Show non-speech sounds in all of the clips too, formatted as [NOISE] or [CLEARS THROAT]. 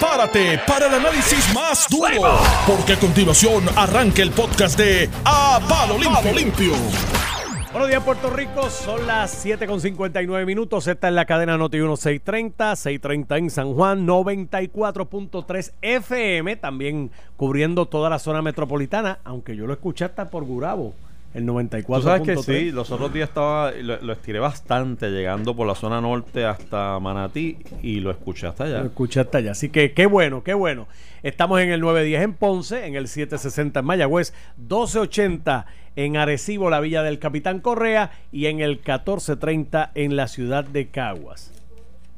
prepárate para el análisis más duro, porque a continuación arranca el podcast de A Palo Limpio. Buenos días, Puerto Rico. Son las 7.59 minutos. Esta es la cadena Noti 1630, 630 en San Juan, 94.3 FM, también cubriendo toda la zona metropolitana, aunque yo lo escuché hasta por Gurabo. El 94. Tú sabes que sí, los otros días estaba, lo, lo, estiré bastante llegando por la zona norte hasta Manatí y lo escuché hasta allá. Lo escuché hasta allá. Así que qué bueno, qué bueno. Estamos en el 910 en Ponce, en el 760 en Mayagüez, 1280 en Arecibo, la Villa del Capitán Correa y en el 1430 en la ciudad de Caguas.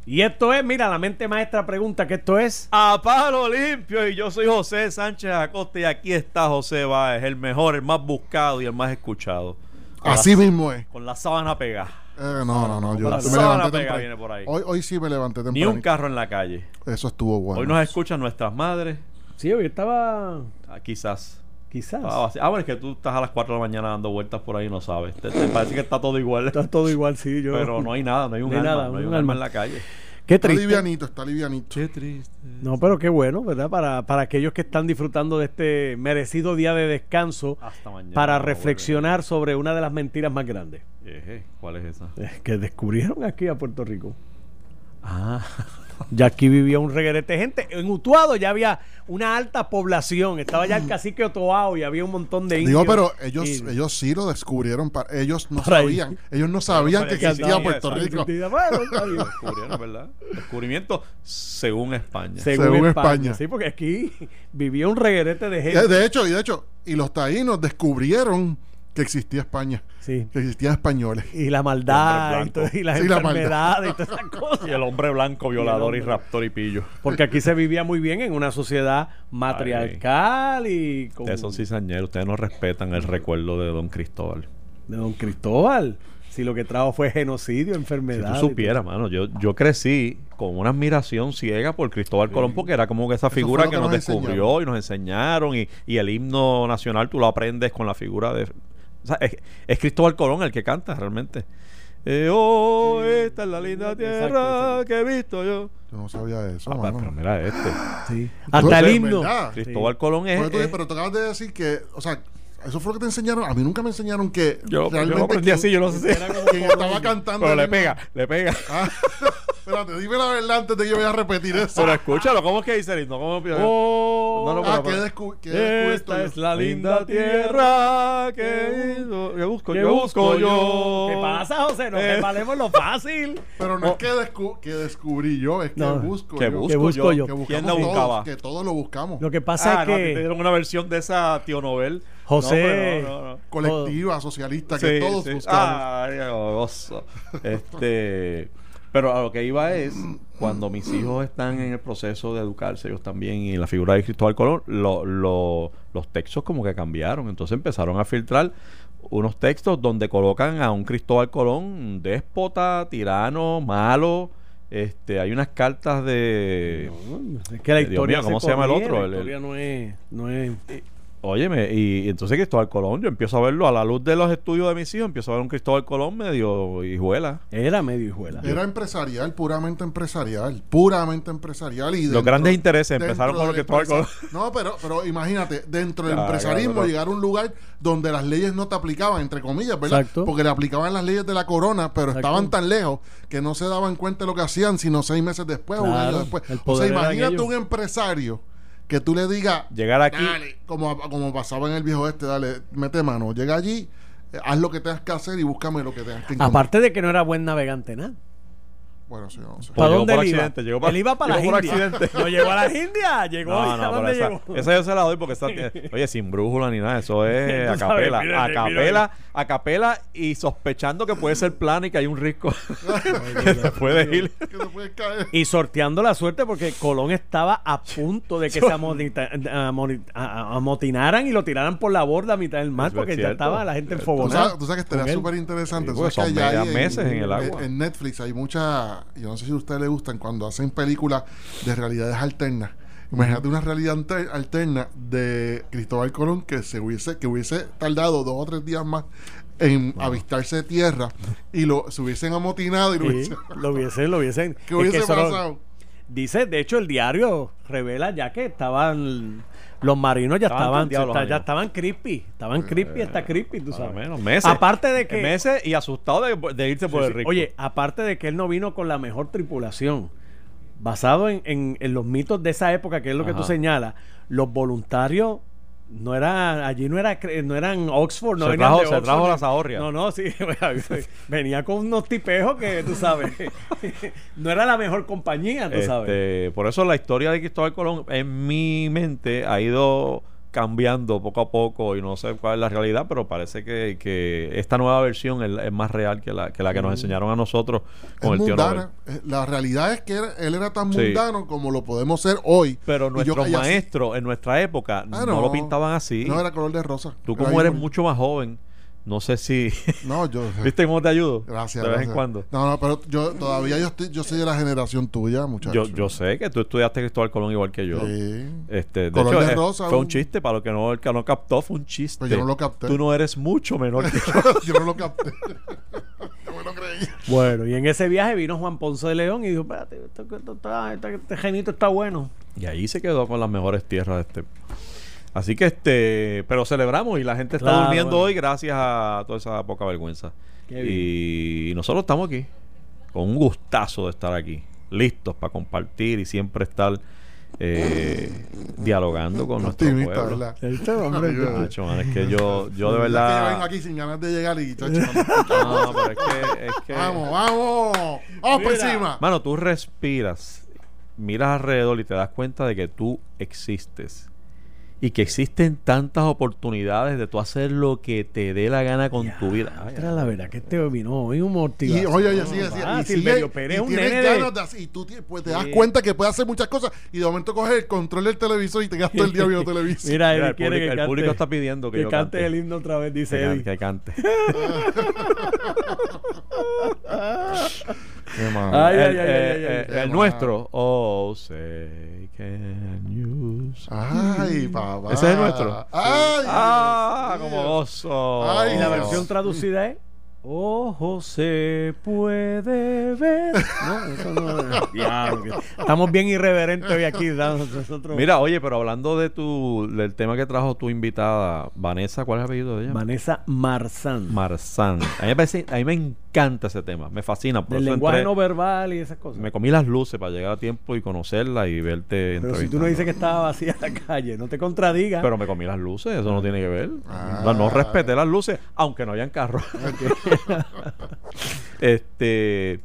Y esto es, mira, la mente maestra pregunta que esto es. A palo limpio. Y yo soy José Sánchez Acosta. Y aquí está José Báez, el mejor, el más buscado y el más escuchado. Con Así la, mismo es. Con la sábana pegada. Eh, no, no, no. Yo la me sábana temprano. viene por ahí. Hoy, hoy sí me levanté temprano. Ni un carro en la calle. Eso estuvo bueno. Hoy nos escuchan nuestras madres. Sí, hoy estaba. Ah, quizás. Quizás. Ah, ah, bueno, es que tú estás a las 4 de la mañana dando vueltas por ahí y no sabes. Te, te parece que está todo igual. Está todo igual, sí. Yo... Pero no hay nada, no hay un [LAUGHS] No hay alma, nada, no hay un un alma. alma en la calle. Qué Está triste. livianito, está livianito. Qué triste. No, pero qué bueno, ¿verdad? Para, para aquellos que están disfrutando de este merecido día de descanso Hasta mañana. para reflexionar sobre una de las mentiras más grandes Eje, ¿Cuál es esa? eh, que descubrieron aquí a Puerto Rico. Ah, [LAUGHS] Ya aquí vivía un reguerete de gente. En Utuado ya había una alta población. Estaba ya el cacique Otoao y había un montón de indios. Digo, pero ellos, Y- ellos sí lo descubrieron. ellos no ahí. sabían. Ellos no sabían que existía Puerto Rico. Bueno, [LAUGHS] descubrieron, ¿verdad? Descubrimiento según España. Según, Según España. España. Sí, porque aquí vivía un reguerete de gente. De hecho, y de hecho, y los taínos descubrieron que existía España, Sí. que existían españoles. Y la maldad y, todo- y las Sí, la enfermedades y todas esas [LAUGHS] cosas. Y el hombre blanco, violador y raptor y pillo. Porque aquí se vivía muy bien en una sociedad matriarcal y con Ustedes son cizañeros, ustedes no respetan el recuerdo de don Cristóbal. de don Cristóbal. Si lo que trajo fue genocidio, Si enfermedad. tú supieras, mano, yo, yo crecí con una admiración ciega por Cristóbal Colón porque era como que esa figura que que nos nos descubrió enseñaron. y nos enseñaron y, y el himno nacional tú lo aprendes con la figura de... o sea, es, es Cristóbal Colón el que canta realmente. Eh, oh, esta es la linda tierra Exacto, que he visto yo. Yo no sabía eso, Ah, mano. pero mira este. Sí. Hasta el himno. Cristóbal Colón es... Pero tú, es- pero tú acabas de decir que, o sea, eso fue lo que te enseñaron. A mí nunca me enseñaron que yo, yo realmente lo aprendí así, yo no sé si... quien estaba cantando. Pero le pega, le pega. Ah, [LAUGHS] espérate, dime la verdad antes de que yo vaya a repetir eso. Pero escúchalo, ¿cómo es que dice el himno? ¿Cómo... Oh, No, no, ah, pero- que descu que descubierto esta yo. es la linda tierra que, que busco, que yo busco yo. ¿Qué pasa, José? No Eh. te valemos lo fácil. Pero no es que, descu- que descubrí yo, es que No, busco Que yo. busco, Que busco yo. yo. Que ¿Quién buscamos la buscaba? todos, que todos lo buscamos. Lo que pasa Ah, es no, a ti te que dieron una versión de esa tío Nobel. José- No, pero no, no, no. Colectiva, socialista, que todos sí. buscamos. Ay, gozo. Este, pero a lo que iba es, cuando mis hijos están en el proceso de educarse, ellos también, y la figura de Cristóbal Colón, lo- lo- los textos como que cambiaron. Entonces empezaron a filtrar unos textos donde colocan a un Cristóbal Colón déspota, tirano, malo. Este, hay unas cartas de... es que la historia mío, ¿cómo se llama el otro? La El- el- historia no es, no es Óyeme, y, y entonces Cristóbal Colón, yo empiezo a verlo a la luz de los estudios de mis hijos, empiezo a ver un Cristóbal Colón medio hijuela. era medio hijuela. Era empresarial, puramente empresarial, puramente empresarial. Y Los dentro- grandes intereses empezaron con lo del que Cristóbal Colón. No, pero, pero imagínate, dentro del Ya, empresarismo claro, llegar a un lugar donde las leyes no te aplicaban, entre comillas, ¿verdad? Exacto. Porque le aplicaban las leyes de la corona, pero Exacto. estaban tan lejos que no se daban cuenta de lo que hacían, sino seis meses después o un Claro, año después. O sea, imagínate un empresario que tú le digas, Llegar aquí, Dale, como, como pasaba en el viejo este, dale, mete mano, llega allí, eh, haz lo que tengas que hacer y búscame lo que tengas que encontrar. Aparte de que no era buen navegante, nada. Bueno, sí, no sé. Pues ¿Para llegó dónde por él iba? accidente, llegó para- él iba para las llegó por Indias. accidente. [LAUGHS] No llegó a las Indias, llegó No, ¿a no, dónde esa, llegó? esa yo se la doy porque está, [LAUGHS] oye, sin brújula ni nada, eso es a capela, a capela, a capela y sospechando que puede ser plano y que hay un risco [LAUGHS] que se puede ir. Que se puede caer. Y sorteando la suerte porque Colón estaba a punto de que se amonita- amotinaran y lo tiraran por la borda a mitad del mar porque ya estaba la gente enfogonada. tú sabes que estaría súper interesante. Porque son meses en el agua. En Netflix hay Yo no sé si a ustedes les gustan cuando hacen películas de realidades alternas. Imagínate una realidad alterna de Cristóbal Colón que se hubiese, que hubiese tardado dos o tres días más en avistarse de tierra y lo se hubiesen amotinado y lo Sí, hubiesen, [LAUGHS] lo hubiesen, lo hubiesen. ¿Qué es que hubiese pasado? dice, de hecho, el diario revela ya que estaban los marinos ya Estaban ya estaban creepy, estaban creepy, está creepy, tú Por sabes. menos meses. Aparte de que Meses y asustado de, de irse por el sí. rico. Oye, aparte de que él no vino con la mejor tripulación, basado en, en- en los mitos de esa época, que es lo que tú señalas, los voluntarios no era allí no era no eran Oxford no Se trajo- de se Oxford, trajo la zahorria. no no sí [LAUGHS] venía con unos tipejos que tú sabes [LAUGHS] no era la mejor compañía tú sabes Este, por eso la historia de Cristóbal Colón en mi mente ha ido cambiando poco a poco y no sé cuál es la realidad, pero parece que, que esta nueva versión es, es más real que la que, la que nos enseñaron a nosotros con es el tío mundana. Nobel. Eh, La realidad es que era- él era tan Sí. mundano como lo podemos ser hoy. Pero nuestros maestros en nuestra época Ah, no, lo pintaban así. No era color de rosa. Tú como eres mucho más joven, no sé si... [LAUGHS] No, yo. ¿Viste cómo te ayudo? Gracias. De vez gracias. en cuando. No, no, pero yo todavía yo, estoy, yo soy de la generación tuya, muchacho. Yo, yo sé que tú estudiaste Cristóbal Colón igual que yo. Sí. Este, de Color hecho, de eh, rosa, fue un- un chiste para los que no, el que no captó, fue un chiste. Pues yo no lo capté. Tú no eres mucho menor que yo. [LAUGHS] yo no lo capté. [LAUGHS] no me lo creí. bueno y en ese viaje vino Juan Ponce de León y dijo espérate esto, esto está- este, este genito está bueno Y ahí se quedó con las mejores tierras de este. Así que este, pero celebramos y la gente está Claro, durmiendo bueno. hoy gracias a toda esa poca vergüenza. Y nosotros estamos aquí con un gustazo de estar aquí, listos para compartir y siempre estar eh, dialogando con nuestro Optimista, pueblo. ¿verdad? Este hombre, verdad. Man, es que yo, yo de Es que yo vengo verdad. aquí sin ganas de llegar y chacho, [LAUGHS] No, pero es que, es que Vamos, vamos. Vamos por encima. Mano, tú respiras, miras alrededor y te das cuenta de que tú existes. Y que existen tantas oportunidades de tú hacer lo que te dé la gana con tu vida. Ay, la verdad que este vino hoy un motivación. Y oye, oye, sigue, sigue. Ah, y Silverio Pérez y un tienes nene de- ganas de hacer- y tú pues te das Sí. cuenta que puede hacer muchas cosas y de momento coges el control del televisor y te gastas el día viendo [LAUGHS] televisión. Mira, Mira, el, quiere público, que el cante, público está pidiendo que, que yo cante cante. el himno otra vez, dice que, Eddie. que cante. [LAUGHS] [LAUGHS] Ay, el ay, ay, eh, ay, ay, eh, el nuestro. Oh, say can you Ay, papá. Ese es el nuestro. Ay, Ah, Dios como gozo. Ay, Y la versión traducida es Ojo se puede ver. [LAUGHS] No, eso no es. Diablo, que- Estamos bien irreverentes hoy aquí. dando nosotros. Mira, oye, pero hablando de tu del tema que trajo tu invitada, Vanessa, ¿cuál es el apellido de ella? Vanessa Marzán. Marzán. A mí, me parece- a mí me encanta ese tema, me fascina. Por del eso lenguaje entré- no verbal y esas cosas. me comí las luces para llegar a tiempo y conocerla y verte Pero si tú no dices que estaba vacía la calle, no te contradigas. Pero me comí las luces, eso no tiene que ver. Ah. No, no respeté las luces, aunque no hayan carros. [LAUGHS] este.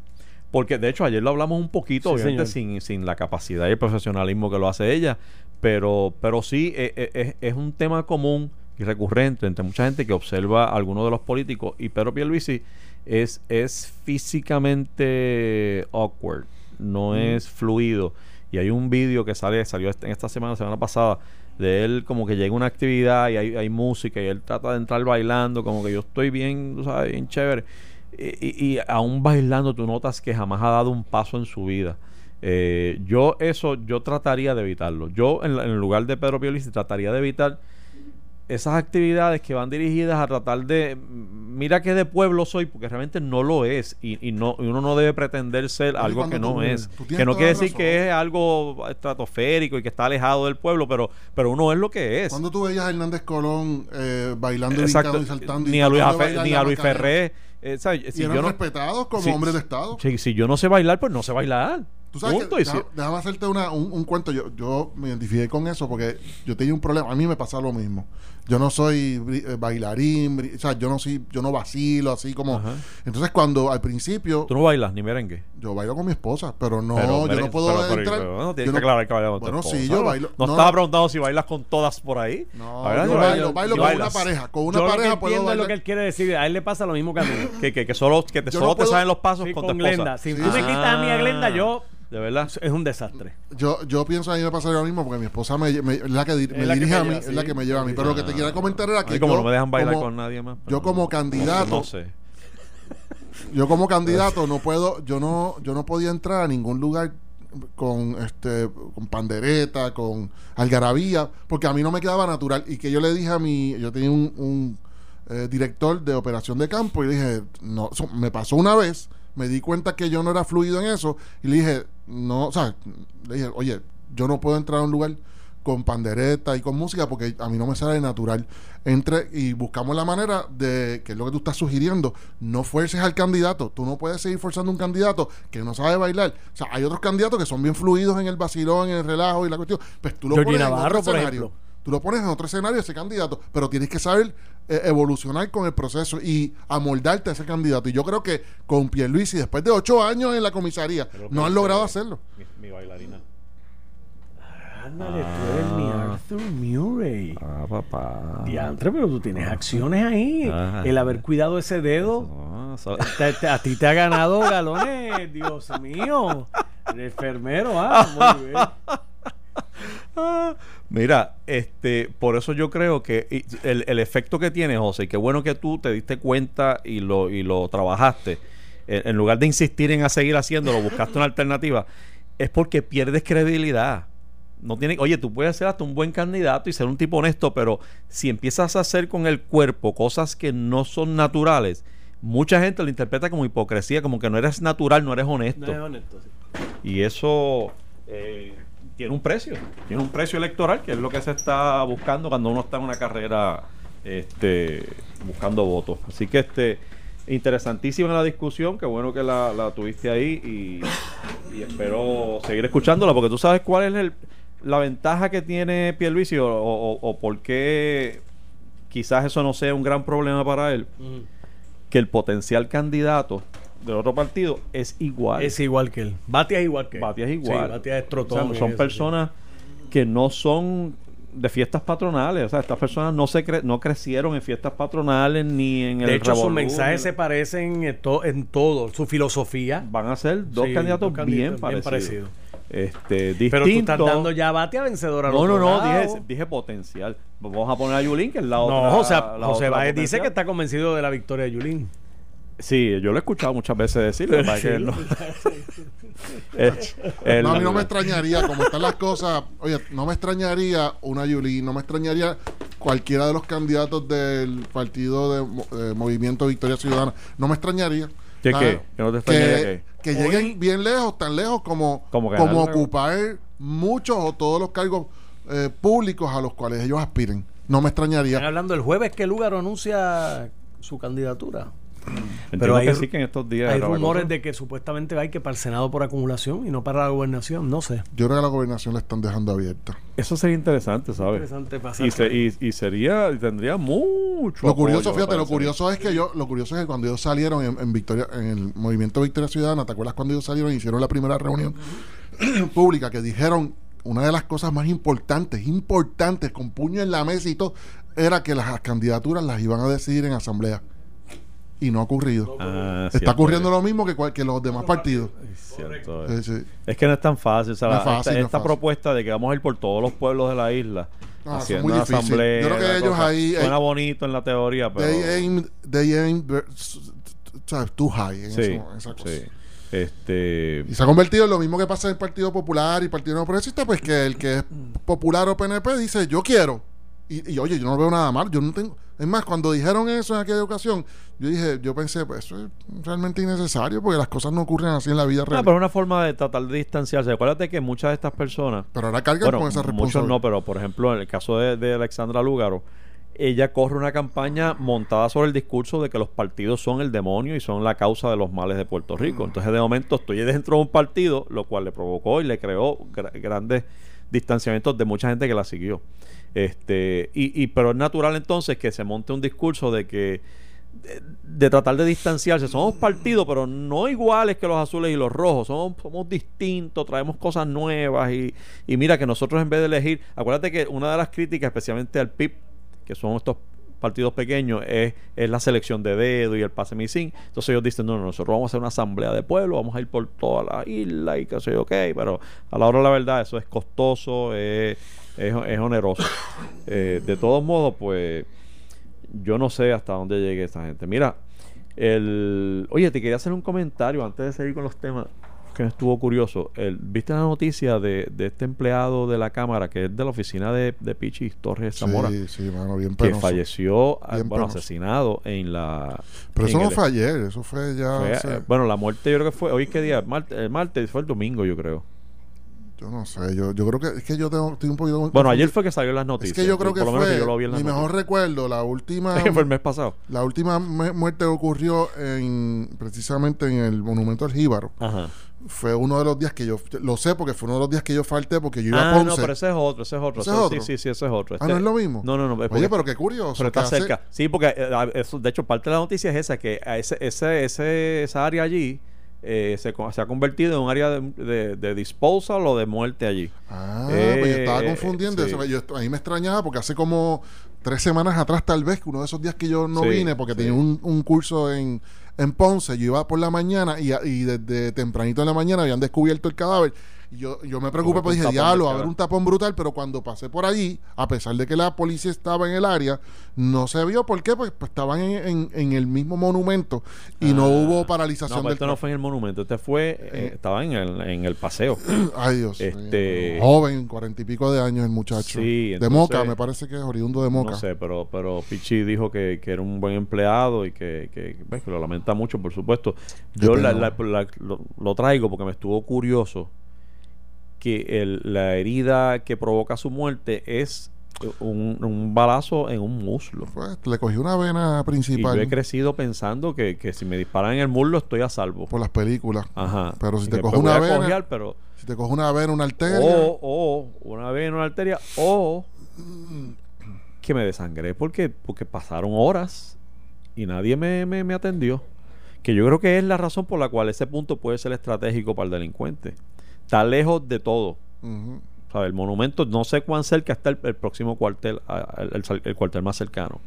Porque de hecho ayer lo hablamos un poquito, Sí, obviamente sin, sin la capacidad y el profesionalismo que lo hace ella, pero, pero sí eh, eh, es, es un tema común y recurrente entre mucha gente que observa a algunos de los políticos y Pedro Pierluisi es, es físicamente awkward, no es fluido. Y hay un vídeo que sale, salió este- en esta semana, semana pasada, de él como que llega una actividad y hay, hay música y él trata de entrar bailando, como que yo estoy bien, tú sabes, bien chévere. Y, y- y aún bailando tú notas que jamás ha dado un paso en su vida. Eh, yo eso, yo trataría de evitarlo. Yo en, en el lugar de Pedro Pierluisi trataría de evitar esas actividades que van dirigidas a tratar de mira que de pueblo soy porque realmente no lo es y, y no y uno no debe pretender ser Oye, algo que no tú- es tú que no quiere decir que es algo estratosférico y que está alejado del pueblo pero pero uno es lo que es Cuando tú veías a Hernández Colón eh, bailando, y saltando y ni a Luis, Afe- ni a Luis. Ferré eh, ¿sabes? Y si eran yo no respetados como si- hombres de Estado. si, si yo no sé bailar pues no sé bailar Tú sabes Punto. que, Y si- deja- déjame hacerte una, un, un cuento. Yo, yo me identifiqué con eso porque yo tenía un problema. A mí me pasa lo mismo. Yo no soy eh, bailarín, o sea, yo no soy, yo no vacilo así como. Ajá. Entonces cuando al principio tú no bailas ni merengue yo bailo con mi esposa, pero no, Pero, yo merengue, no puedo pero- pero- entrar. pero, bueno, yo tienes no- que aclarar que bailas con tu Bueno, sí, esposa. yo No- bailo. no, no, estaba no. preguntando si bailas con todas por ahí No, Bailas, yo no bailo, bailo con una bailas. pareja. Con Yo una lo que pareja puedo entiendo es lo bailar. que él quiere decir. A él le pasa lo mismo que a mí. que, que, que solo, que te, Yo solo no te puedo- saben los pasos Sí, con, con tu esposa. Glenda. Si Sí. tú me quitas a mí a Glenda, Ah, yo... De verdad. Es un desastre. Yo, yo pienso a mí me pasa lo mismo porque mi esposa me, me- es la que, di- me la dirige a mí, lleva, es la que me lleva a mí. Pero lo que te quería comentar era que Y como yo, no me dejan bailar como- con nadie más. yo como candidato, No sé. yo como candidato no puedo, yo no, yo no podía entrar a ningún lugar con este, con pandereta, con algarabía, porque a mí no me quedaba natural. Y que yo le dije a mi, yo tenía un, un, eh, director de operación de campo y le dije, no, me pasó una vez, me di cuenta que yo no era fluido en eso y le dije, no, o sea, le dije, oye, yo no puedo entrar a un lugar con pandereta y con música porque a mí no me sale natural. Entre y buscamos la manera de, que es lo que tú estás sugiriendo, no fuerces al candidato. Tú no puedes seguir forzando a un candidato que no sabe bailar. O sea, hay otros candidatos que son bien fluidos en el vacilón, en el relajo y la cuestión. Pues tú lo Georgie pones en otro escenario. Tú lo pones en otro escenario ese candidato, pero tienes que saber eh, evolucionar con el proceso y amoldarte a ese candidato. Y yo creo que con Pierluisi, después de ocho años en la comisaría, no han logrado hacerlo. Mi, mi bailarina. Ándale, tú eres mi Arthur Murray. Ah, papá. Diantre, pero tú tienes acciones ahí. El haber cuidado ese dedo. Ah, so- te- te- a ti te ha ganado galones, Dios mío. El enfermero, ah, muy bien. [LAUGHS] Mira, este, por eso yo creo que el, el efecto que tiene, José, y qué bueno que tú te diste cuenta y lo, y lo trabajaste, en, en lugar de insistir en a seguir haciéndolo, buscaste una alternativa, es porque pierdes credibilidad. No tiene, oye, tú puedes ser hasta un buen candidato y ser un tipo honesto, pero si empiezas a hacer con el cuerpo cosas que no son naturales, mucha gente lo interpreta como hipocresía, como que no eres natural, no eres honesto. No es honesto, sí. Y eso eh, tiene un precio, tiene un precio electoral, que es lo que se está buscando cuando uno está en una carrera este, buscando votos. Así que este interesantísima la discusión, qué bueno que la, la tuviste ahí y, y espero seguir escuchándola, porque tú sabes cuál es el- la ventaja que tiene Pierluisi o, o, o por qué quizás eso no sea un gran problema para él, que el potencial candidato del otro partido es igual. Es igual que él. Batia es igual que él. Batia es igual. Sí, Batia es O sea, son eso, personas que no son de fiestas patronales. O sea, estas personas no se cre- no crecieron en fiestas patronales ni en el De hecho, sus mensajes se parecen en, to- en todo. Su filosofía. van a ser dos Sí, candidatos dos bien candidatos bien parecidos. parecidos. Este, Pero tú estás dando ya a Batia vencedora. al No, no, no, dije, dije potencial. Vamos a poner a Yulín, que es la otra. No, José, la José Báez dice que está convencido de la victoria de Yulín. Sí, yo lo he escuchado muchas veces decirlo. lo que no- [LAUGHS] el- No, a mí no me extrañaría, como están las cosas, oye, no me extrañaría una Yuli, no me extrañaría cualquiera de los candidatos del partido de eh, Movimiento Victoria Ciudadana, no me extrañaría. ¿Qué qué? ¿Que no te extrañaría que, qué? que lleguen bien lejos, tan lejos como, Como ocupar muchos o todos los cargos eh, públicos a los cuales ellos aspiren. No me Están extrañaría. hablando el jueves que Lugaro anuncia su candidatura. Pero hay que ru- sí que en estos días. Hay rumores cosa. de que supuestamente hay que para el Senado por acumulación y no para la gobernación. No sé. Yo creo que la gobernación la están dejando abierta. Eso sería interesante, ¿sabes? Interesante pasar. Y, se- y, y sería, y tendría mucho. Lo curioso, apoyo, fíjate, lo curioso es que yo, lo curioso es que cuando ellos salieron en, en Victoria, en el movimiento Victoria Ciudadana, ¿te acuerdas cuando ellos salieron y hicieron la primera reunión [CLEARS THROAT] pública que dijeron una de las cosas más importantes, importantes, con puño en la mesa y todo, era que las candidaturas las iban a decidir en asamblea. Y no ha ocurrido. Ah, Está cierto, ocurriendo lo mismo que, cual- que los demás partidos. cierto, Sí, es. sí. Es que no es tan fácil. o sea, No es la- fácil, esta, no es esta fácil. propuesta de que vamos a ir por todos los pueblos de la isla. Ah, haciendo muy una difícil. asamblea. Yo creo que ellos cosa. ahí- Suena eh, bonito en la teoría, pero. They aim, they aim too high en sí, eso- en esa cosa. sí. Este. Y se ha convertido en lo mismo que pasa en el Partido Popular y Partido No Progresista, pues que el que es popular o PNP dice, yo quiero. Y, y, oye, yo no veo nada mal, yo no tengo... Es más, cuando dijeron eso en aquella ocasión, yo dije, yo pensé, pues eso es realmente innecesario porque las cosas no ocurren así en la vida No, real. pero es una forma de tratar de distanciarse. Acuérdate que muchas de estas personas. pero ahora cargan Bueno, con esa muchos responsabilidad. no, pero por ejemplo, en el caso de, de Alexandra Lúgaro, ella corre una campaña montada sobre el discurso de que los partidos son el demonio y son la causa de los males de Puerto Rico. Entonces, de momento, estoy dentro de un partido, lo cual le provocó y le creó gra- grandes distanciamientos de mucha gente que la siguió. Este, y, y pero es natural entonces que se monte un discurso de que de, tratar de distanciarse. Somos partidos, pero no iguales que los azules y los rojos. Somos, somos distintos, traemos cosas nuevas. Y, y mira que nosotros en vez de elegir, acuérdate que una de las críticas, especialmente al PIB, que son estos partidos pequeños, es, es la selección de dedo y el pase misín. Entonces ellos dicen, no, no, nosotros vamos a hacer una asamblea de pueblo, vamos a ir por toda la isla y qué sé yo, ok, pero a la hora de la verdad eso es costoso, es, es oneroso. Eh, de todos modos, pues yo no sé hasta dónde llegue esa gente. Mira, el... Oye, te quería hacer un comentario antes de seguir con los temas. que me estuvo curioso. El, ¿Viste la noticia de, de este empleado de la Cámara, que es de la oficina de, de Pichi Torres Zamora, Sí, sí, mano, bien que penoso. falleció, ah, Bien bueno, penoso. asesinado en la... Pero eso no fue ayer, eso fue ya. fue, eh, bueno, la muerte yo creo que fue, hoy qué día, el martes, fue el domingo yo creo. Yo no sé, yo, yo creo que es que yo tengo, estoy un poquito. Bueno, ayer fue que salió las Es noticias. que yo creo que por lo menos fue yo lo vi en las mi mejor noticias. recuerdo, la última. que [LAUGHS] fue el mes pasado. La última mu- muerte ocurrió en precisamente en el Monumento al Jíbaro. Ajá. Fue uno de los días que yo lo sé porque fue uno de los días que yo falté porque yo iba a Ah, Ponce. no, pero ese es otro, ese es otro. ¿Ese es Ese- otro? Sí, sí, sí, ese es otro. Ah, Este- no es lo mismo. No, no, no. es Oye, porque- pero qué curioso. pero está hace- cerca. Sí, porque eh, a- eso, de hecho parte de la noticia es esa, que a ese, ese, ese, esa área allí eh, se, se ha convertido en un área de, de, de disposal o de muerte allí. Ah, pues yo estaba Eh, confundiendo. sí. Yo, a mí me extrañaba porque hace como tres semanas atrás, tal vez, que uno de esos días que yo no Sí, vine porque sí. tenía un, un curso en, en Ponce, yo iba por la mañana y, y desde tempranito en la mañana habían descubierto el cadáver. Y yo, yo me preocupé, pues un dije, diablo, de va a haber cara". un tapón brutal, pero cuando pasé por allí, a pesar de que la policía estaba en el área, no se vio. ¿Por qué? Pues, pues estaban en, en- en el mismo monumento y no Ah. hubo No, paralización pero del este no fue en el monumento, este fue, eh, Eh. estaba en el, en el paseo. [CLEARS THROAT] Ay, Dios. Este-. Joven, cuarenta y pico de años el muchacho. Sí, de entonces- Moca, me parece que es oriundo de Moca. No sé, pero, pero Pichi dijo que, que era un buen empleado y que, que, ves, que lo lamenta mucho, por supuesto. Yo la- lo, lo traigo porque me estuvo curioso que el- la herida que provoca su muerte es un, un balazo en un muslo. Pues le cogí una vena Y yo principal he crecido pensando que, que si me disparan en el muslo estoy a salvo. por las películas. Ajá. Pero si Y te voy una vena- cojear, pero Si te coge una vena, una arteria. o, o una en una arteria o que me desangré porque, porque pasaron horas y nadie me, me, me atendió. Que yo creo que es la razón por la cual ese punto puede ser estratégico para el delincuente. Está lejos de todo. ¿Sabe? El monumento, no sé cuán cerca está el, el próximo cuartel, el, el- el cuartel más cercano.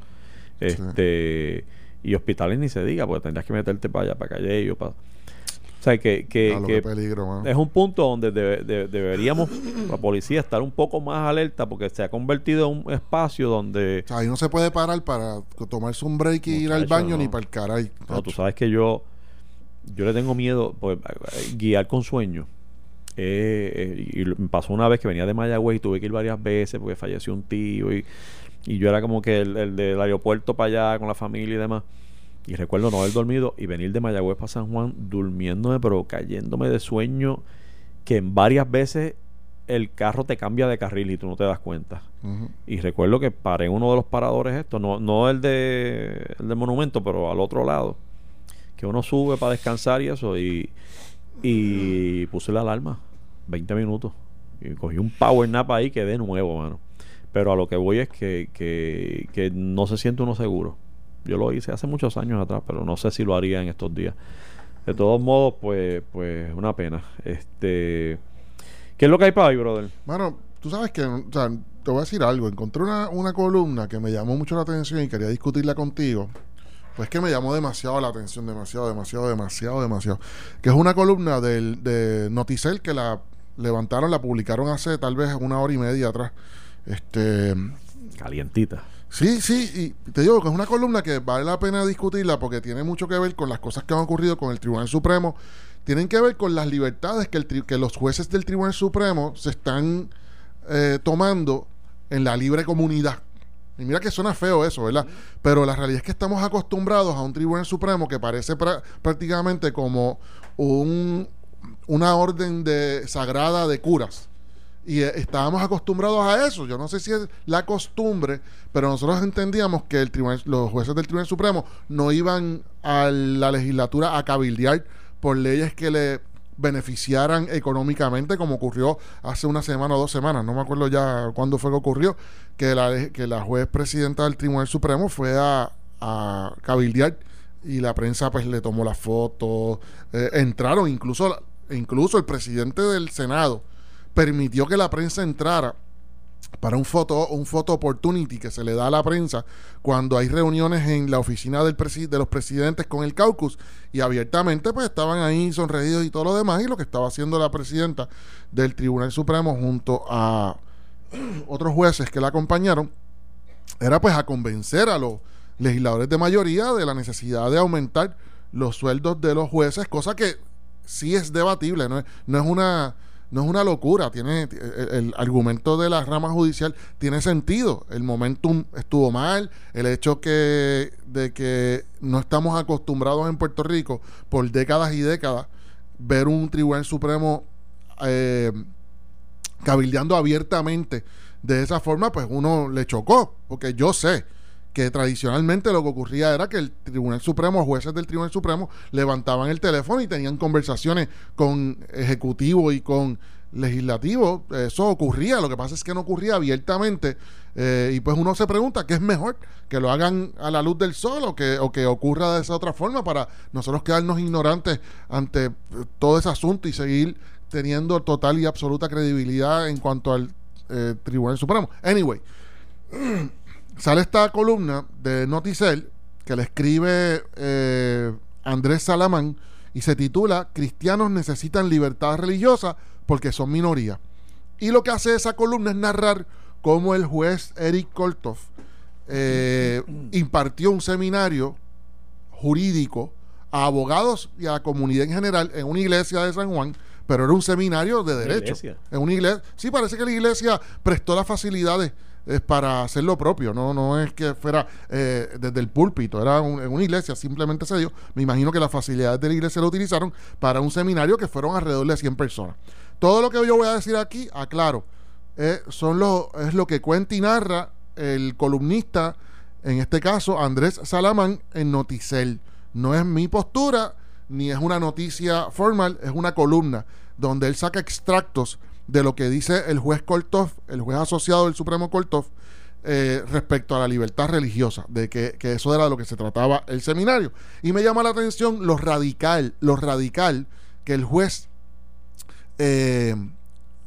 Este, Y hospitales ni se diga, porque tendrías que meterte para allá, para Calle. Para... O sea, que, que, peligro, mano. es un punto donde debe- de- deberíamos, la policía, estar un poco más alerta porque se ha convertido en un espacio donde... O sea, ahí no se puede parar para tomarse un break y ir al baño no. ni para el caray. No, tú sabes que yo yo le tengo miedo pues, guiar con sueño. Eh, eh, y me pasó una vez que venía de Mayagüez y tuve que ir varias veces porque falleció un tío y, y yo era como que el, el del aeropuerto para allá con la familia y demás. Y recuerdo no haber dormido y venir de Mayagüez para San Juan durmiéndome pero cayéndome de sueño que en varias veces el carro te cambia de carril y tú no te das cuenta. Y recuerdo que paré en uno de los paradores estos, no, no el de el del monumento, pero al otro lado. Que uno sube para descansar y eso. Y, y puse la alarma. 20 minutos. Y cogí un power nap ahí que de nuevo, mano. Pero a lo que voy es que, que, que no se siente uno seguro. Yo lo hice hace muchos años atrás, pero no sé si lo haría en estos días. De todos modos, pues, pues, una pena. Este. ¿Qué es lo que hay para hoy, brother? Mano, tú sabes que, o sea, te voy a decir algo. Encontré una, una columna que me llamó mucho la atención y quería discutirla contigo. Pues que me llamó demasiado la atención, demasiado, demasiado, demasiado, demasiado. Que es una columna del, de Noticel que la levantaron, la publicaron hace tal vez una hora y media atrás. Este, Calientita. Sí, sí, y te digo que es una columna que vale la pena discutirla porque tiene mucho que ver con las cosas que han ocurrido con el Tribunal Supremo. Tienen que ver con las libertades que, el tri- que los jueces del Tribunal Supremo se están eh, tomando en la libre comunidad. Y mira que suena feo eso, ¿verdad? Pero la realidad es que estamos acostumbrados a un Tribunal Supremo que parece prácticamente como un, una orden de sagrada de curas. Y eh, estábamos acostumbrados a eso. Yo no sé si es la costumbre, pero nosotros entendíamos que el tribunal, los jueces del Tribunal Supremo no iban a la legislatura a cabildear por leyes que le beneficiaran económicamente, como ocurrió hace una semana o dos semanas, no me acuerdo ya cuándo fue que ocurrió, que la, que la juez presidenta del Tribunal Supremo fue a, a cabildear y la prensa pues le tomó las fotos, eh, entraron incluso, incluso el presidente del Senado permitió que la prensa entrara para un foto un photo opportunity que se le da a la prensa cuando hay reuniones en la oficina de los presidentes con el caucus y abiertamente pues estaban ahí sonreídos y todo lo demás y lo que estaba haciendo la presidenta del Tribunal Supremo junto a [CLEARS THROAT] otros jueces que la acompañaron era pues a convencer a los legisladores de mayoría de la necesidad de aumentar los sueldos de los jueces, cosa que sí es debatible, no es, no es una no es una locura, tiene el, el, argumento de la rama judicial tiene sentido. El momentum estuvo mal, el hecho que de que no estamos acostumbrados en Puerto Rico por décadas y décadas ver un tribunal supremo eh, cabildeando abiertamente de esa forma, pues uno le chocó, porque yo sé que tradicionalmente lo que ocurría era que el Tribunal Supremo, jueces del Tribunal Supremo, levantaban el teléfono y tenían conversaciones con ejecutivo y con legislativo. Eso ocurría, lo que pasa es que no ocurría abiertamente. Eh, y pues uno se pregunta qué es mejor, que lo hagan a la luz del sol o que, o que ocurra de esa otra forma para nosotros quedarnos ignorantes ante eh, todo ese asunto y seguir teniendo total y absoluta credibilidad en cuanto al eh, Tribunal Supremo. Anyway. [CLEARS THROAT] sale esta columna de Noticel que le escribe eh, Andrés Salamán y se titula Cristianos necesitan libertad religiosa porque son minoría. Y lo que hace esa columna es narrar cómo el juez Eric Koltov eh, impartió un seminario jurídico a abogados y a la comunidad en general en una iglesia de San Juan, pero era un seminario de derecho. En una iglesia. Sí, parece que la iglesia prestó las facilidades es para hacer lo propio, no, no es que fuera eh, desde el púlpito, era en una iglesia, simplemente se dio. Me imagino que las facilidades de la iglesia lo utilizaron para un seminario que fueron alrededor de 100 personas. Todo lo que yo voy a decir aquí, aclaro, eh, son los, es lo que cuenta y narra el columnista, en este caso Andrés Salamán, en Noticel. No es mi postura, ni es una noticia formal, es una columna donde él saca extractos de lo que dice el juez Koltov, el juez asociado del Supremo Koltov, eh, respecto a la libertad religiosa, de que, eso era de lo que se trataba el seminario. Y me llama la atención lo radical, lo radical que el juez eh,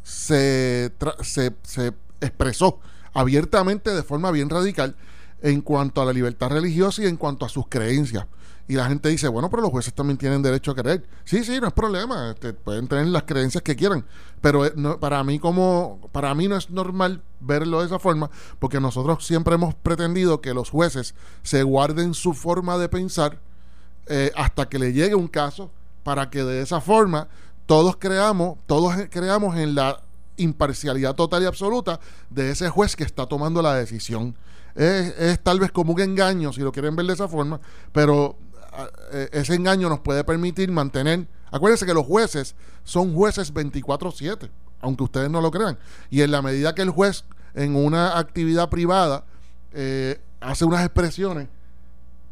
se, se, se expresó abiertamente de forma bien radical en cuanto a la libertad religiosa y en cuanto a sus creencias. Y la gente dice, bueno, pero los jueces también tienen derecho a creer. Sí, sí, no es problema, este, pueden tener las creencias que quieran, pero eh, para mí como para mí no es normal verlo de esa forma, porque nosotros siempre hemos pretendido que los jueces se guarden su forma de pensar eh, hasta que le llegue un caso para que de esa forma todos creamos, todos creamos en la imparcialidad total y absoluta de ese juez que está tomando la decisión. Es, es, tal vez como un engaño, si lo quieren ver de esa forma, pero eh, ese engaño nos puede permitir mantener. Acuérdense que los jueces son jueces 24-7, aunque ustedes no lo crean. Y en la medida que el juez en una actividad privada eh, hace unas expresiones,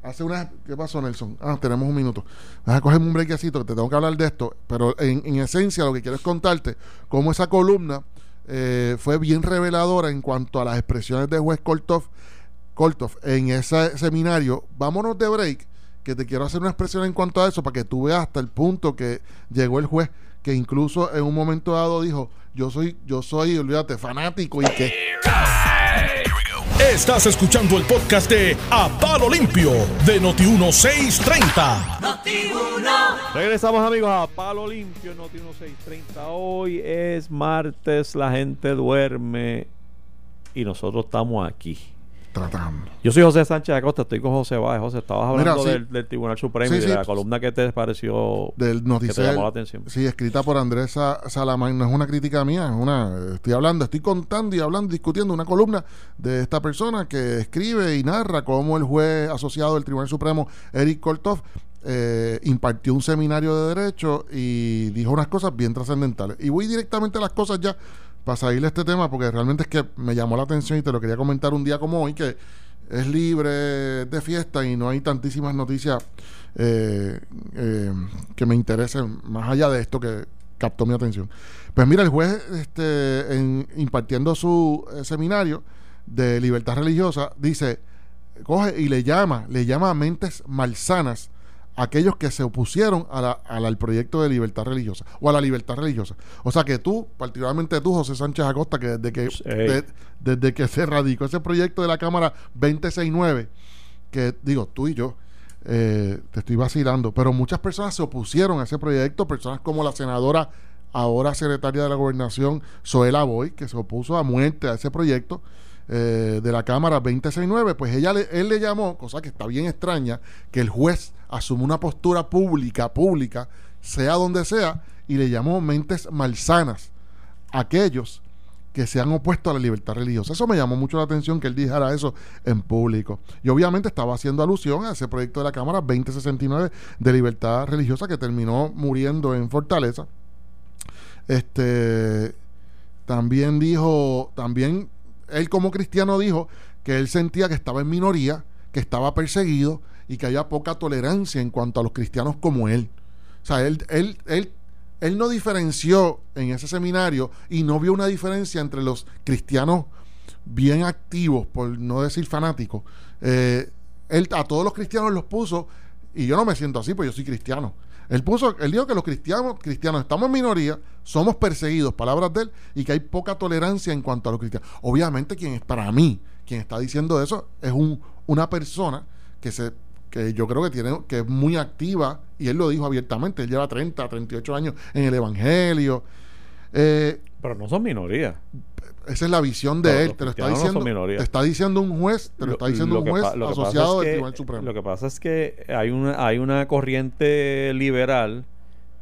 hace unas. ¿Qué pasó, Nelson? Ah, tenemos un minuto. Vas a cogerme un brequecito, que te tengo que hablar de esto. Pero en, esencia, lo que quiero es contarte cómo esa columna eh, fue bien reveladora en cuanto a las expresiones de juez Koltov, Koltov en ese seminario. Vámonos de break que te quiero hacer una expresión en cuanto a eso para que tú veas hasta el punto que llegó el juez que incluso en un momento dado dijo yo soy yo soy olvídate fanático y que Estás escuchando el podcast de A Palo Limpio de Noti 1630. Noti Regresamos amigos a Palo Limpio Noti 1630. Hoy es martes, la gente duerme y nosotros estamos aquí tratando. Yo soy José Sánchez Acosta, estoy con José Báez. José, estabas hablando del, Tribunal Supremo y de la columna que te pareció del que te llamó la atención. Sí, escrita por Andrés Salamán. No es una crítica mía, es una. Estoy hablando, estoy contando y hablando, discutiendo una columna de esta persona que escribe y narra cómo el juez asociado del Tribunal Supremo, Eric Koltov, eh, impartió un seminario de derecho y dijo unas cosas bien trascendentales. Y voy directamente a las cosas ya para este tema, porque realmente es que me llamó la atención y te lo quería comentar un día como hoy, que es libre de fiesta y no hay tantísimas noticias eh, eh, que me interesen más allá de esto que captó mi atención. Pues mira, el juez este, en, impartiendo su eh, seminario de libertad religiosa dice, coge y le llama, le llama a mentes malsanas aquellos que se opusieron al proyecto de libertad religiosa o a la libertad religiosa. O sea que tú, particularmente tú, José Sánchez Acosta, que desde que, desde que se radicó ese proyecto de la Cámara 269, que digo, tú y yo, eh, te estoy vacilando, pero muchas personas se opusieron a ese proyecto, personas como la senadora, ahora secretaria de la gobernación, Zoela Boy, que se opuso a muerte a ese proyecto. Eh, de la Cámara 269, pues ella él le llamó, cosa que está bien extraña, que el juez asume una postura pública, pública, sea donde sea, y le llamó mentes malsanas a aquellos que se han opuesto a la libertad religiosa. Eso me llamó mucho la atención que él dijera eso en público. Y obviamente estaba haciendo alusión a ese proyecto de la Cámara 2069 de libertad religiosa que terminó muriendo en Fortaleza. Este también dijo, también él como cristiano dijo que él sentía que estaba en minoría, que estaba perseguido y que había poca tolerancia en cuanto a los cristianos como él. O sea, él, él, él, él no diferenció en ese seminario y no vio una diferencia entre los cristianos bien activos, por no decir fanáticos. Eh, él a todos los cristianos los puso, y yo no me siento así, pues yo soy cristiano. Él puso, él dijo que los cristianos, cristianos estamos en minoría, somos perseguidos, palabras de él, y que hay poca tolerancia en cuanto a los cristianos. Obviamente, quien es para mí, quien está diciendo eso, es un, una persona que se que yo creo que tiene que es muy activa y él lo dijo abiertamente, él lleva 30, 38 años en el evangelio. Eh, Pero no son minorías. Esa es la visión de él, te lo está diciendo, te está diciendo un juez, te lo, está diciendo un juez asociado del Tribunal Supremo. Lo que pasa es que hay una hay una corriente liberal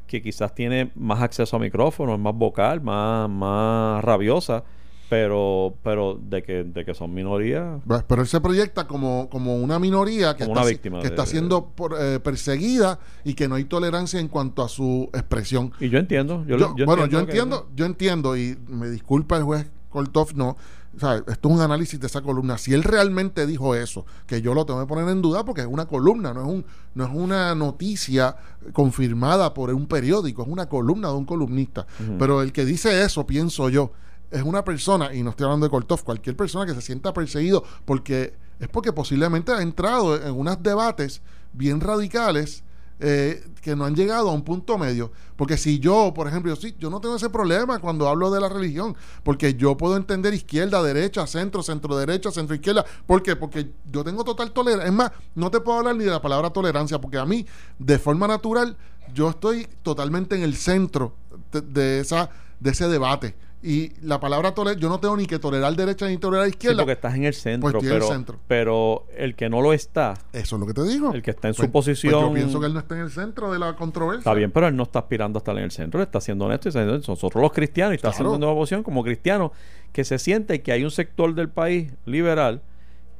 que quizás tiene más acceso a micrófonos, más vocal, más más rabiosa pero pero de que, de que son minorías. Pero él se proyecta como, como una minoría que, está, que está siendo eh, perseguida y que no hay tolerancia en cuanto a su expresión. Y yo entiendo yo, bueno yo entiendo yo entiendo y me disculpa el juez Koltov no o sea, esto es un análisis de esa columna. Si él realmente dijo eso, que yo lo tengo que poner en duda porque es una columna, no es, un, no es una noticia confirmada por un periódico, es una columna de un columnista. Pero el que dice eso, pienso yo, es una persona, y no estoy hablando de Kortov, cualquier persona que se sienta perseguido porque es porque posiblemente ha entrado en unos debates bien radicales eh, que no han llegado a un punto medio. Porque si yo, por ejemplo, yo, sí, yo no tengo ese problema cuando hablo de la religión, porque yo puedo entender izquierda, derecha, centro, centro derecha, centro izquierda. ¿Por qué? Porque yo tengo total tolerancia. Es más, no te puedo hablar ni de la palabra tolerancia, porque a mí, de forma natural, yo estoy totalmente en el centro de esa, de ese debate. Y la palabra tolerar, yo no tengo ni que tolerar derecha ni tolerar izquierda. porque estás en el centro, pues pero, el centro. pero el que no lo está. Eso es lo que te digo. El que está en su pues, posición. Pues yo pienso que él no está en el centro de la controversia. Está bien, pero él no está aspirando a estar en el centro, él está siendo honesto y nosotros los cristianos, y está haciendo una posición como cristiano, que se siente que hay un sector del país liberal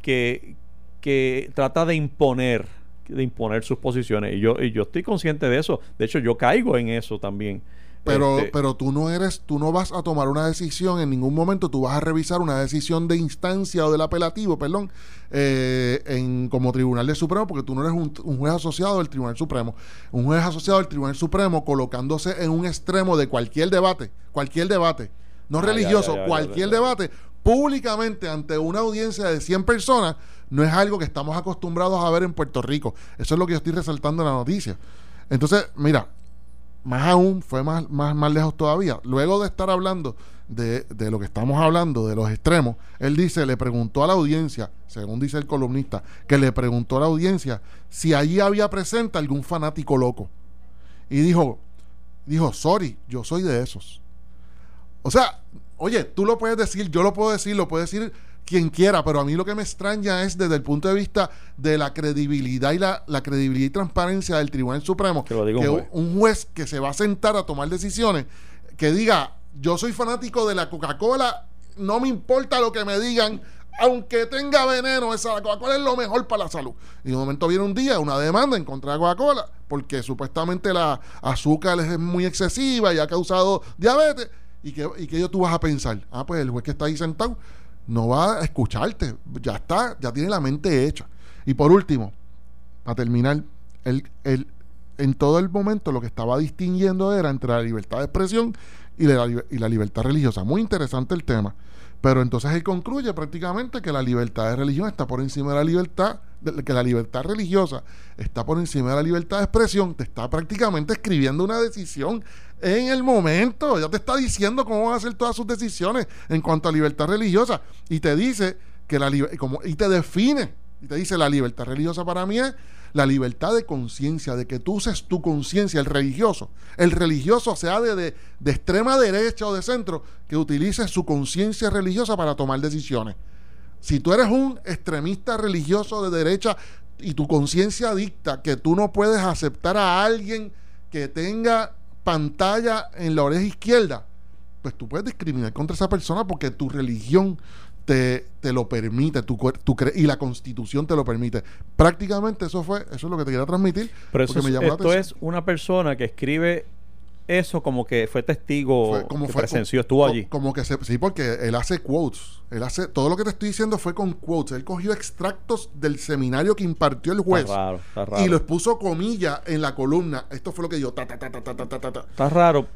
que, que trata de imponer de imponer sus posiciones y yo y yo estoy consciente de eso de hecho yo caigo en eso también pero, este pero tú no eres, tú no vas a tomar una decisión en ningún momento, tú vas a revisar una decisión de instancia o del apelativo, perdón, eh, en, como Tribunal de Supremo, porque tú no eres un, juez asociado del Tribunal Supremo. Un juez asociado del Tribunal Supremo colocándose en un extremo de cualquier debate, cualquier debate, no ah, religioso, cualquier debate, públicamente ante una audiencia de 100 personas, no es algo que estamos acostumbrados a ver en Puerto Rico. Eso es lo que yo estoy resaltando en la noticia. Entonces, mira, más aún, fue más, más, más lejos todavía. Luego de estar hablando de, de, lo que estamos hablando, de los extremos, él dice, le preguntó a la audiencia, según dice el columnista, que le preguntó a la audiencia si allí había presente algún fanático loco. Y dijo, dijo, sorry, yo soy de esos. O sea, oye, tú lo puedes decir, yo lo puedo decir, lo puede decir quien quiera, pero a mí lo que me extraña es desde el punto de vista de la credibilidad y la, credibilidad y transparencia del Tribunal Supremo, que, un, juez. que se va a sentar a tomar decisiones, que diga, yo soy fanático de la Coca-Cola, no me importa lo que me digan, aunque tenga veneno, esa Coca-Cola es lo mejor para la salud. Y de momento viene un día una demanda en contra de Coca-Cola, porque supuestamente la azúcar es muy excesiva y ha causado diabetes. ¿Y qué, y qué tú vas a pensar? Ah, pues el juez que está ahí sentado no va a escucharte. Ya está, ya tiene la mente hecha. Y por último, para terminar, el, en todo el momento lo que estaba distinguiendo era entre la libertad de expresión y la, y la libertad religiosa. Muy interesante el tema. Pero entonces él concluye prácticamente que la libertad de religión está por encima de la libertad, que la libertad religiosa está por encima de la libertad de expresión. Te está prácticamente escribiendo una decisión en el momento. Ya te está diciendo cómo van a hacer todas sus decisiones en cuanto a libertad religiosa. Y te dice que la como, y te define. Y te dice la libertad religiosa para mí es la libertad de conciencia, de que tú uses tu conciencia, el religioso. El religioso, sea de, de, de, extrema derecha o de centro, que utilice su conciencia religiosa para tomar decisiones. Si tú eres un extremista religioso de derecha y tu conciencia dicta que tú no puedes aceptar a alguien que tenga pantalla en la oreja izquierda, pues tú puedes discriminar contra esa persona porque tu religión te, te lo permite tu, tu cre- y la constitución te lo permite. Prácticamente eso fue, eso es lo que te quería transmitir. Pero eso porque es- me llamó la esto atención. es una persona que escribe eso como que fue testigo, presenció, estuvo allí. Como que se, sí, porque él hace quotes. Él hace, todo lo que te estoy diciendo fue con quotes. Él cogió extractos del seminario que impartió el juez. Está raro, está raro. Y los puso comillas en la columna. Esto fue lo que yo. Está raro,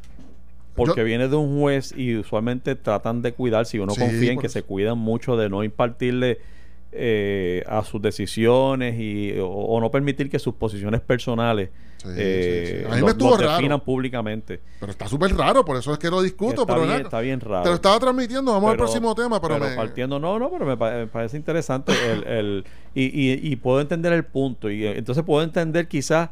porque viene de un juez y usualmente tratan de cuidar, si uno confía en que se cuidan mucho de no impartirle eh, a sus decisiones y, o, no permitir que sus posiciones personales Sí, eh, sí, sí. A mí me estuvo raro. definan públicamente. Pero está súper raro, por eso es que lo discuto. está, pero bien, nada, está bien raro. Te lo estaba transmitiendo, vamos al Pero- próximo tema, pero, me- partiendo, no, no, pero me, me parece interesante el, el- y, y- y puedo entender el punto y eh, entonces puedo entender quizás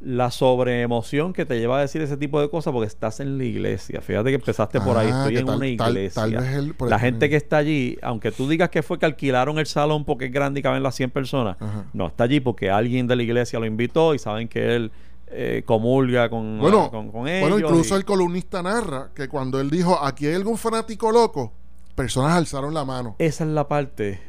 la sobreemoción que te lleva a decir ese tipo de cosas porque estás en la iglesia. Fíjate que empezaste por ahí, Ah, estoy en tal- una iglesia. tal vez la gente que está allí, aunque tú digas que fue que alquilaron el salón porque es grande y caben las 100 personas, Ajá. no, está allí porque alguien de la iglesia lo invitó y saben que él eh, comulga con, Bueno, con, con bueno, ellos. incluso y- el columnista narra que cuando él dijo aquí hay algún fanático loco, personas alzaron la mano Esa es la parte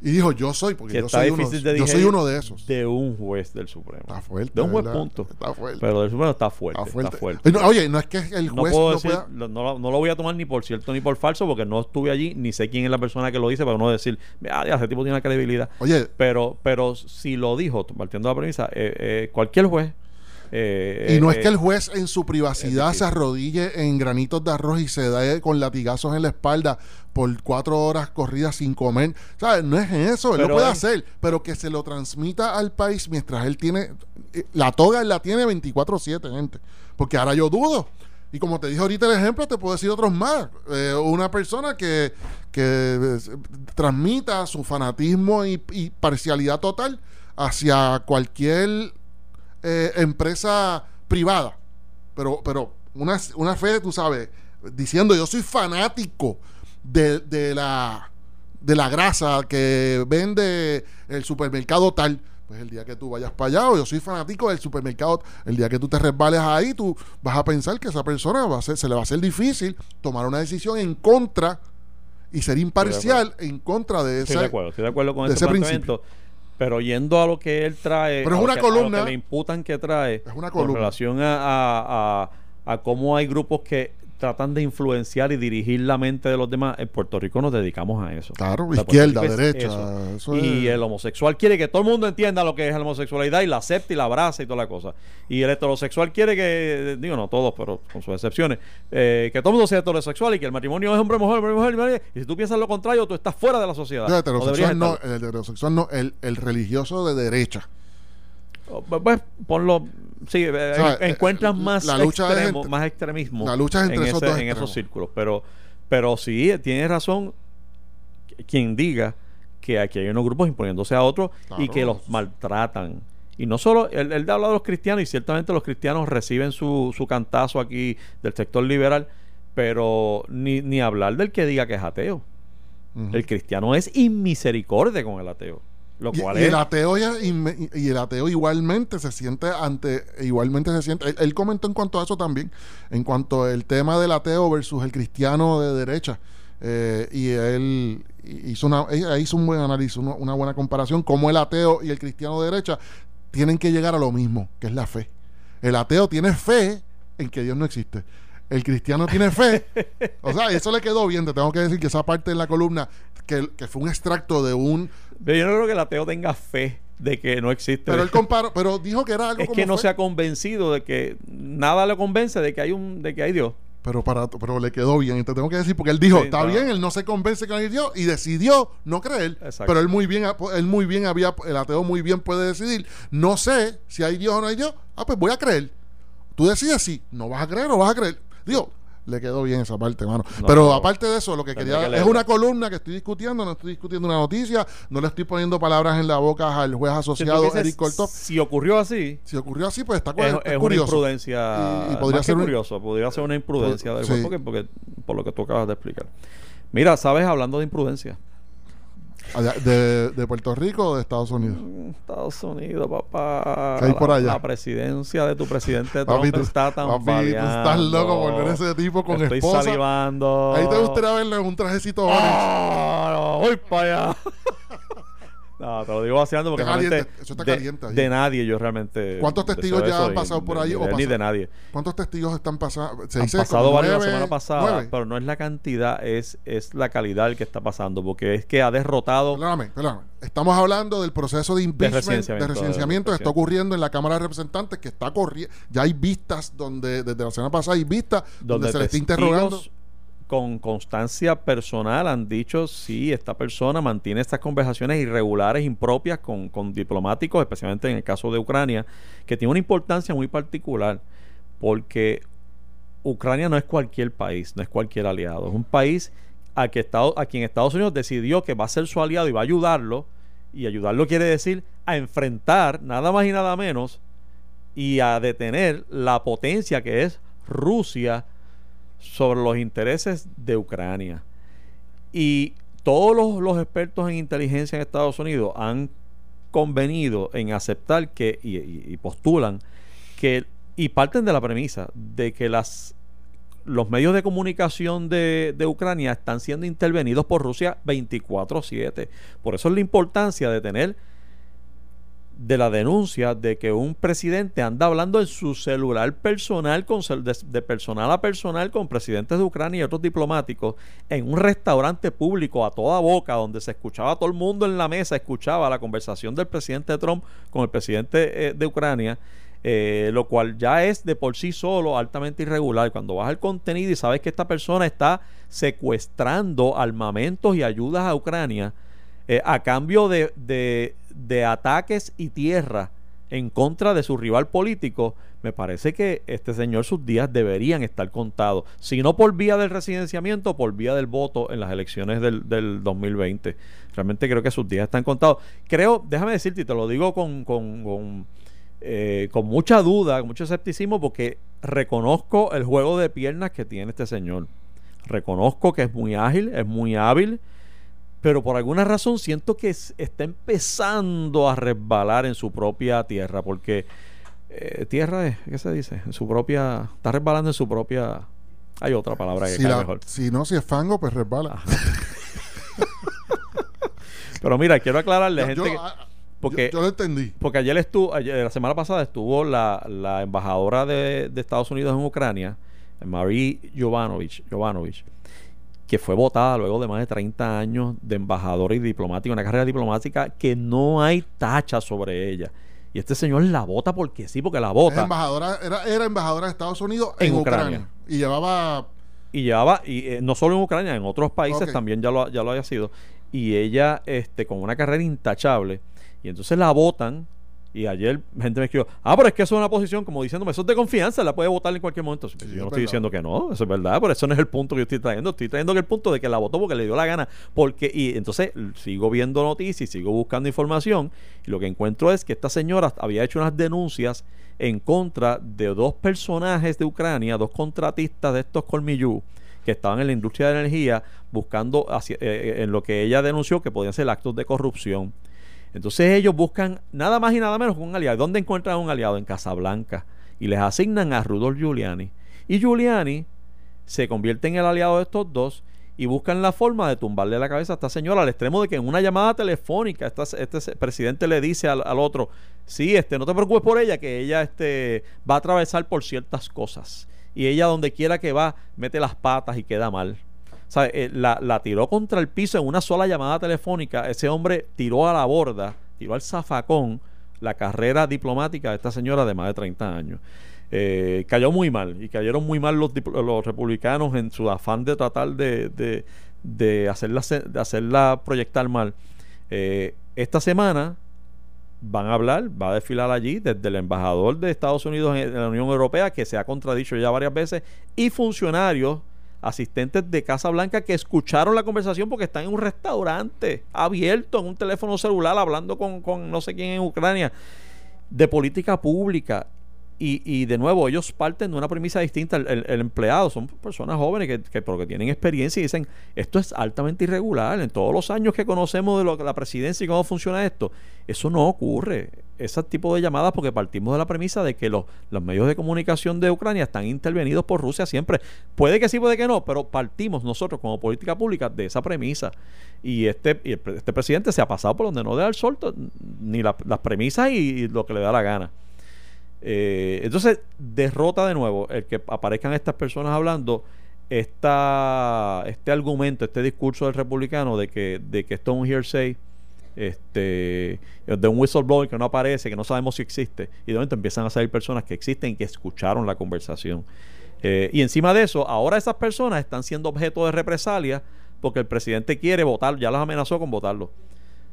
y dijo yo soy, porque que yo está soy, uno, de yo soy uno de esos. de un juez del Supremo. Está fuerte. de un juez ¿verdad? punto. Está fuerte. Pero del Supremo está fuerte. está fuerte. Está fuerte. Y no, oye, no es que el no juez puedo no decir, pueda. lo- no, no lo voy a tomar ni por cierto ni por falso porque no estuve allí ni sé quién es la persona que lo dice para no decir, ah, ya, ese tipo tiene una credibilidad. Oye, Pero, pero si lo dijo, partiendo de la premisa, eh, eh, cualquier juez. eh, y no eh, es que el juez en su privacidad es se arrodille en granitos de arroz y se dé con latigazos en la espalda por cuatro horas corridas sin comer. ¿Sabes? No es eso, él Pero lo puede hacer, pero que se lo transmita al país mientras él tiene. eh, La toga él la tiene 24-7, gente. Porque ahora yo dudo. Y como te dije ahorita el ejemplo, te puedo decir otros más. Eh, una persona que, que eh, transmita su fanatismo y, y parcialidad total hacia cualquier eh, empresa privada. Pero, pero una, una fe, tú sabes, diciendo yo soy fanático de, de la de la grasa que vende el supermercado tal. Pues el día que tú vayas para allá, o yo soy fanático del supermercado, el día que tú te resbales ahí, tú vas a pensar que esa persona va a ser, se le va a hacer difícil tomar una decisión en contra y ser imparcial en contra de Estoy ese. de acuerdo, estoy de acuerdo con de ese planteamiento. Pero yendo a lo que él trae, Pero es una que- a lo columna. que le imputan que trae, Es una columna. relación a, a, a- a cómo hay grupos que tratan de influenciar y dirigir la mente de los demás. En Puerto Rico nos dedicamos a eso. Claro, O sea, izquierda, es derecha. eso y es- el homosexual quiere que todo el mundo entienda lo que es la homosexualidad y la acepte y la abrace y toda la cosa. Y el heterosexual quiere que, digo, no todos, pero con sus excepciones, eh, que todo el mundo sea heterosexual y que el matrimonio es hombre-mujer, hombre-mujer, hombre, y si tú piensas lo contrario, tú estás fuera de la sociedad. el heterosexual no, el heterosexual no, el, el religioso de derecha. O, Pues ponlo, sí, eh, sea, en- encuentras eh, más la lucha es extremo, entre- más extremismo la lucha entre en, esos ese- dos en esos círculos, pero pero sí tienes razón quien diga que aquí hay unos grupos imponiéndose a otros y que los maltratan. Y no solo, él, él habla de los cristianos y ciertamente los cristianos reciben su, su cantazo aquí del sector liberal, pero ni, ni hablar del que diga que es ateo. El cristiano es inmisericordia con el ateo. Lo Y, cual y es... el ateo y el ateo igualmente se siente ante igualmente se siente él, él comentó en cuanto a eso también en cuanto al tema del ateo versus el cristiano de derecha eh, y él hizo una hizo un buen análisis una, una buena comparación cómo el ateo y el cristiano de derecha tienen que llegar a lo mismo que es la fe. El ateo tiene fe en que Dios no existe. El cristiano tiene fe o sea eso le quedó bien te tengo que decir que esa parte en la columna que, que fue un extracto de un Pero yo no creo que el ateo tenga fe de que no existe. Pero él [LAUGHS] comparó, pero dijo que era algo es como que no fe. se ha convencido de que nada le convence de que hay un de que hay Dios. Pero para pero le quedó bien, y te tengo que decir porque él dijo, Sí, está no. bien, él no se convence que hay Dios y decidió no creer. Exacto. Pero él muy bien él muy bien había el ateo muy bien puede decidir, no sé si hay Dios o no hay Dios. Ah, pues voy a creer. Tú decides si no vas a creer o vas a creer. Digo, le quedó bien esa parte, mano. No, Pero no. aparte de eso, lo que quería que es una columna que estoy discutiendo, no estoy discutiendo una noticia, no le estoy poniendo palabras en la boca al juez Si asociado dices, Eric Cortop. Si ocurrió así, Si ocurrió así, pues está, es, está es una imprudencia. Y- y podría ser un- curioso, podría ser una imprudencia del Sí. porque- por lo que tú acabas de explicar. Mira, sabes, hablando de imprudencia, Allá, de, de Puerto Rico o de Estados Unidos? Estados Unidos, papá. ¿Qué hay por allá? La presidencia de tu presidente Trump Papi, tú, está tan papi, tú estás loco por ver ese tipo con Estoy esposa. salivando. Ahí te gustaría verle en un trajecito no, voy para allá. No, te lo digo vaciando porque caliente, realmente eso está caliente de nadie yo realmente ¿Cuántos testigos ya han y pasado por ahí de o él ni de nadie. ¿Cuántos testigos están pasando? Se Han dice pasado varios la semana pasada, nueve. pero no es la cantidad, es, es la calidad el que está pasando, porque es que ha derrotado Perdóname, perdóname. Estamos hablando del proceso de impeachment, de residenciamiento, residenciamiento, de- que está ocurriendo en la Cámara de Representantes, que está corriendo. Ya hay vistas donde, desde la semana pasada hay vistas donde, donde se le está interrogando. Con constancia personal han dicho sí, esta persona mantiene estas conversaciones irregulares, impropias con, con diplomáticos, especialmente en el caso de Ucrania, que tiene una importancia muy particular, porque Ucrania no es cualquier país, no es cualquier aliado, es un país a, que a quien Estados Unidos decidió que va a ser su aliado y va a ayudarlo, y ayudarlo quiere decir a enfrentar nada más y nada menos y a detener la potencia que es Rusia sobre los intereses de Ucrania. Y todos los, expertos en inteligencia en Estados Unidos han convenido en aceptar que, y, y- y postulan que, y parten de la premisa de que las los medios de comunicación de, de Ucrania están siendo intervenidos por Rusia 24/7. Por eso es la importancia de tener de la denuncia de que un presidente anda hablando en su celular personal, con, de, de personal a personal, con presidentes de Ucrania y otros diplomáticos, en un restaurante público a toda boca, donde se escuchaba todo el mundo en la mesa, escuchaba la conversación del presidente Trump con el presidente eh, de Ucrania. eh, lo cual ya es de por sí solo altamente irregular. Cuando vas al contenido y sabes que esta persona está secuestrando armamentos y ayudas a Ucrania, eh, a cambio de, de- de ataques y tierra en contra de su rival político, me parece que este señor sus días deberían estar contados. Si no por vía del residenciamiento, por vía del voto en las elecciones del, del 2020. Realmente creo que sus días están contados. Creo, déjame decirte, y te lo digo con, con, con, eh, con mucha duda, con mucho escepticismo, porque reconozco el juego de piernas que tiene este señor. Reconozco que es muy ágil, es muy hábil, pero por alguna razón siento que es- está empezando a resbalar en su propia tierra, porque eh, tierra es, ¿qué se dice? En su propia, está resbalando en su propia, hay otra palabra que Si, cae la- mejor. si no, si es fango, pues resbala. [LAUGHS] Pero mira, quiero aclararle, Yo- gente, yo- que- ah, porque, yo, yo lo entendí. porque ayer estuvo, ayer- la semana pasada estuvo la, la embajadora de, de Estados Unidos en Ucrania, Marie Jovanovich, Jovanovich, que fue votada luego de más de 30 años de embajadora y diplomática, una carrera diplomática que no hay tacha sobre ella. Y este señor la vota porque sí, porque la vota. embajadora, era, era embajadora de Estados Unidos En en, Ucrania. Ucrania. Y llevaba y llevaba y eh, no solo en Ucrania en otros países también ya lo ya lo haya sido y ella este con una carrera intachable y entonces la votan y ayer gente me escribió ah pero es que eso es una posición como diciéndome eso es de confianza la puede votar en cualquier momento yo es no estoy verdad. diciendo que no eso es verdad pero eso no es el punto que yo estoy trayendo estoy trayendo que el punto de que la votó porque le dio la gana porque y entonces sigo viendo noticias y sigo buscando información y lo que encuentro es que esta señora había hecho unas denuncias en contra de dos personajes de Ucrania, dos contratistas de estos colmillú que estaban en la industria de la energía buscando hacia- eh, eh, en lo que ella denunció que podían ser actos de corrupción. Entonces ellos buscan nada más y nada menos un aliado. ¿Dónde encuentran un aliado? En Casablanca. Y les asignan a Rudolf Giuliani. Y Giuliani se convierte en el aliado de estos dos y buscan la forma de tumbarle la cabeza a esta señora al extremo de que en una llamada telefónica este presidente le dice al, al otro, sí, este, no te preocupes por ella, que ella este, va a atravesar por ciertas cosas. Y ella donde quiera que va, mete las patas y queda mal. Eh, la, la tiró contra el piso en una sola llamada telefónica. Ese hombre tiró a la borda, tiró al zafacón la carrera diplomática de esta señora de más de 30 años. Eh, cayó muy mal y cayeron muy mal los, republicanos en su afán de tratar de, de, hacerla, hacerla proyectar mal. Eh, esta semana van a hablar, va a desfilar allí desde el embajador de Estados Unidos en la Unión Europea, que se ha contradicho ya varias veces, y funcionarios, asistentes de Casa Blanca que escucharon la conversación porque están en un restaurante abierto, en un teléfono celular, hablando con, con no sé quién en Ucrania, de política pública. Y, y de nuevo, ellos parten de una premisa distinta. El, empleado son personas jóvenes que, que, tienen experiencia y dicen, esto es altamente irregular. En todos los años que conocemos de lo, la presidencia y cómo funciona esto, eso no ocurre. Ese tipo de llamadas porque partimos de la premisa de que los, los medios de comunicación de Ucrania están intervenidos por Rusia siempre. Puede que sí, puede que no, pero partimos nosotros como política pública de esa premisa. Y este, y el este presidente se ha pasado por donde no da el sol, ni la- las premisas y lo que le da la gana. Eh, entonces, derrota de nuevo el que aparezcan estas personas hablando esta, este argumento, este discurso del republicano de que, de que esto es un hearsay, este, de un whistleblower que no aparece, que no sabemos si existe, y de momento empiezan a salir personas que existen y que escucharon la conversación. Eh, y encima de eso, ahora esas personas están siendo objeto de represalia porque el presidente quiere votar, ya las amenazó con votarlo.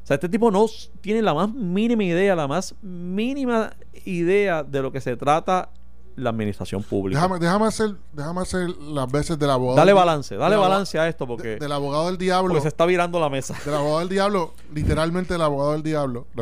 O sea, este tipo no tiene la más mínima idea, la más mínima idea de lo que se trata la administración pública. Déjame, déjame hacer, déjame hacer las veces del abogado. dale del- balance, dale del balance a esto porque, de- del abogado del diablo. porque se está virando la mesa. Del abogado del diablo, literalmente el abogado del diablo. [LAUGHS]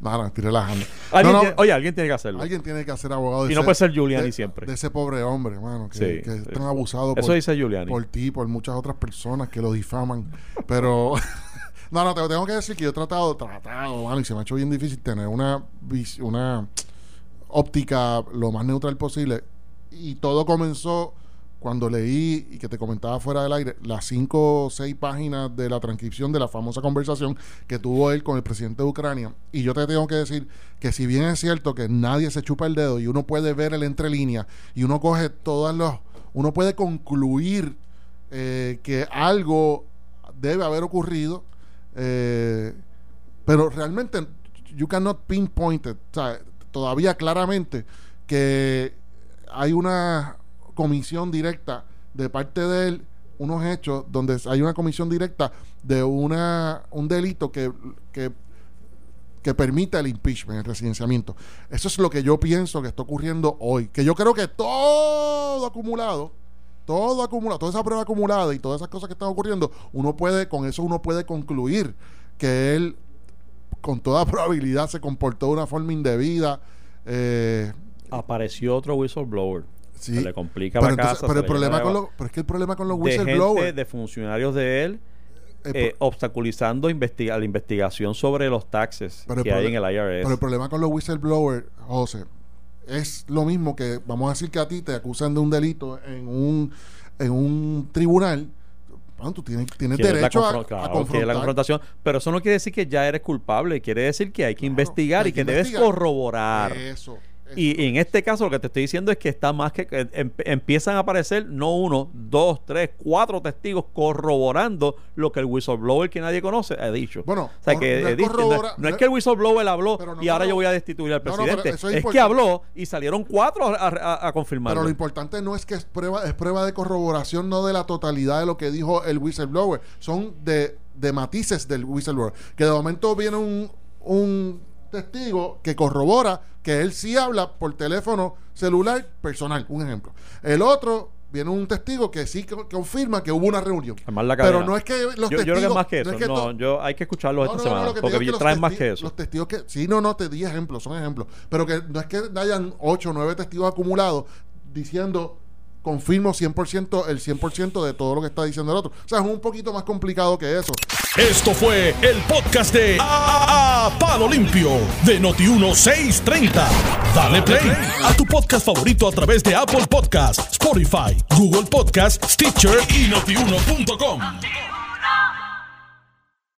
no, no, estoy relajando. Alguien No, no, tiene- oye, alguien tiene que hacerlo. alguien tiene que hacer abogado de Y no ese- puede ser Giuliani de- siempre. De ese pobre hombre, mano, que, Sí, que sí. tan abusado Eso por, dice Giuliani. por ti, por muchas otras personas que lo difaman. Pero, [LAUGHS] no, no, te tengo que decir que yo he tratado, tratado, mano, y se me ha hecho bien difícil tener una, una óptica lo más neutral posible. Y todo comenzó cuando leí y que te comentaba fuera del aire las cinco o seis páginas de la transcripción de la famosa conversación que tuvo él con el presidente de Ucrania. Y yo te tengo que decir que si bien es cierto que nadie se chupa el dedo y uno puede ver el entre líneas y uno coge todas los... Uno puede concluir eh, que algo debe haber ocurrido, eh, pero realmente you cannot pinpoint it. Todavía claramente que hay una comisión directa de parte de él, unos hechos donde hay una comisión directa de una un delito que, que que permita el impeachment, el residenciamiento. Eso es lo que yo pienso que está ocurriendo hoy. Que yo creo que todo acumulado, todo acumulado, toda esa prueba acumulada y todas esas cosas que están ocurriendo, uno puede, con eso uno puede concluir que él, con toda [LAUGHS] probabilidad, se comportó de una forma indebida. Eh, Apareció otro whistleblower. sí. Se le complica pero la entonces- casa. pero el le problema con los, pero es que el problema con los de gente, whistleblowers de funcionarios de él eh, pro- obstaculizando investiga la investigación sobre los taxes Pero que hay en el IRS. Pero el problema con los whistleblowers, José, es lo mismo que, vamos a decir que a ti te acusan de un delito en un, en un tribunal. Bueno, tú tienes, tienes Quieres la derecho a, a claro, confrontar. la confrontación, pero eso no quiere decir que ya eres culpable, quiere decir que hay que Claro, investigar hay y que, que debes investigar. corroborar. Eso. Y, y en este caso lo que te estoy diciendo es que está más que que em- empiezan a aparecer no uno, dos, tres, cuatro testigos corroborando lo que el whistleblower que nadie conoce ha dicho. Bueno, o sea cor- que no es no, no que el whistleblower habló no y ahora yo voy a destituir al presidente. es es que habló y salieron cuatro a, a- a confirmarlo. Pero lo importante no es que es prueba, es prueba de corroboración, no de la totalidad de lo que dijo el whistleblower. Son de, de matices del whistleblower. Que de momento viene un, un testigo que corrobora que él sí habla por teléfono celular personal, un ejemplo. El otro viene un testigo que sí co- confirma que hubo una reunión. La Pero no es que los yo, testigos... yo creo que es más que no eso. es No, yo hay que escucharlos no, esta no, semana porque es que traen más que eso. Los testigos que. Sí, no, no, te di ejemplos, son ejemplos. Pero que no es que hayan 8 o 9 testigos acumulados diciendo confirmo 100% el 100% de todo lo que está diciendo el otro. O sea, es un poquito más complicado que eso. Esto fue el podcast de A, Palo Limpio de Noti1630. Dale play a tu podcast favorito a través de Apple Podcasts, Spotify, Google Podcasts, Stitcher y notiuno.com.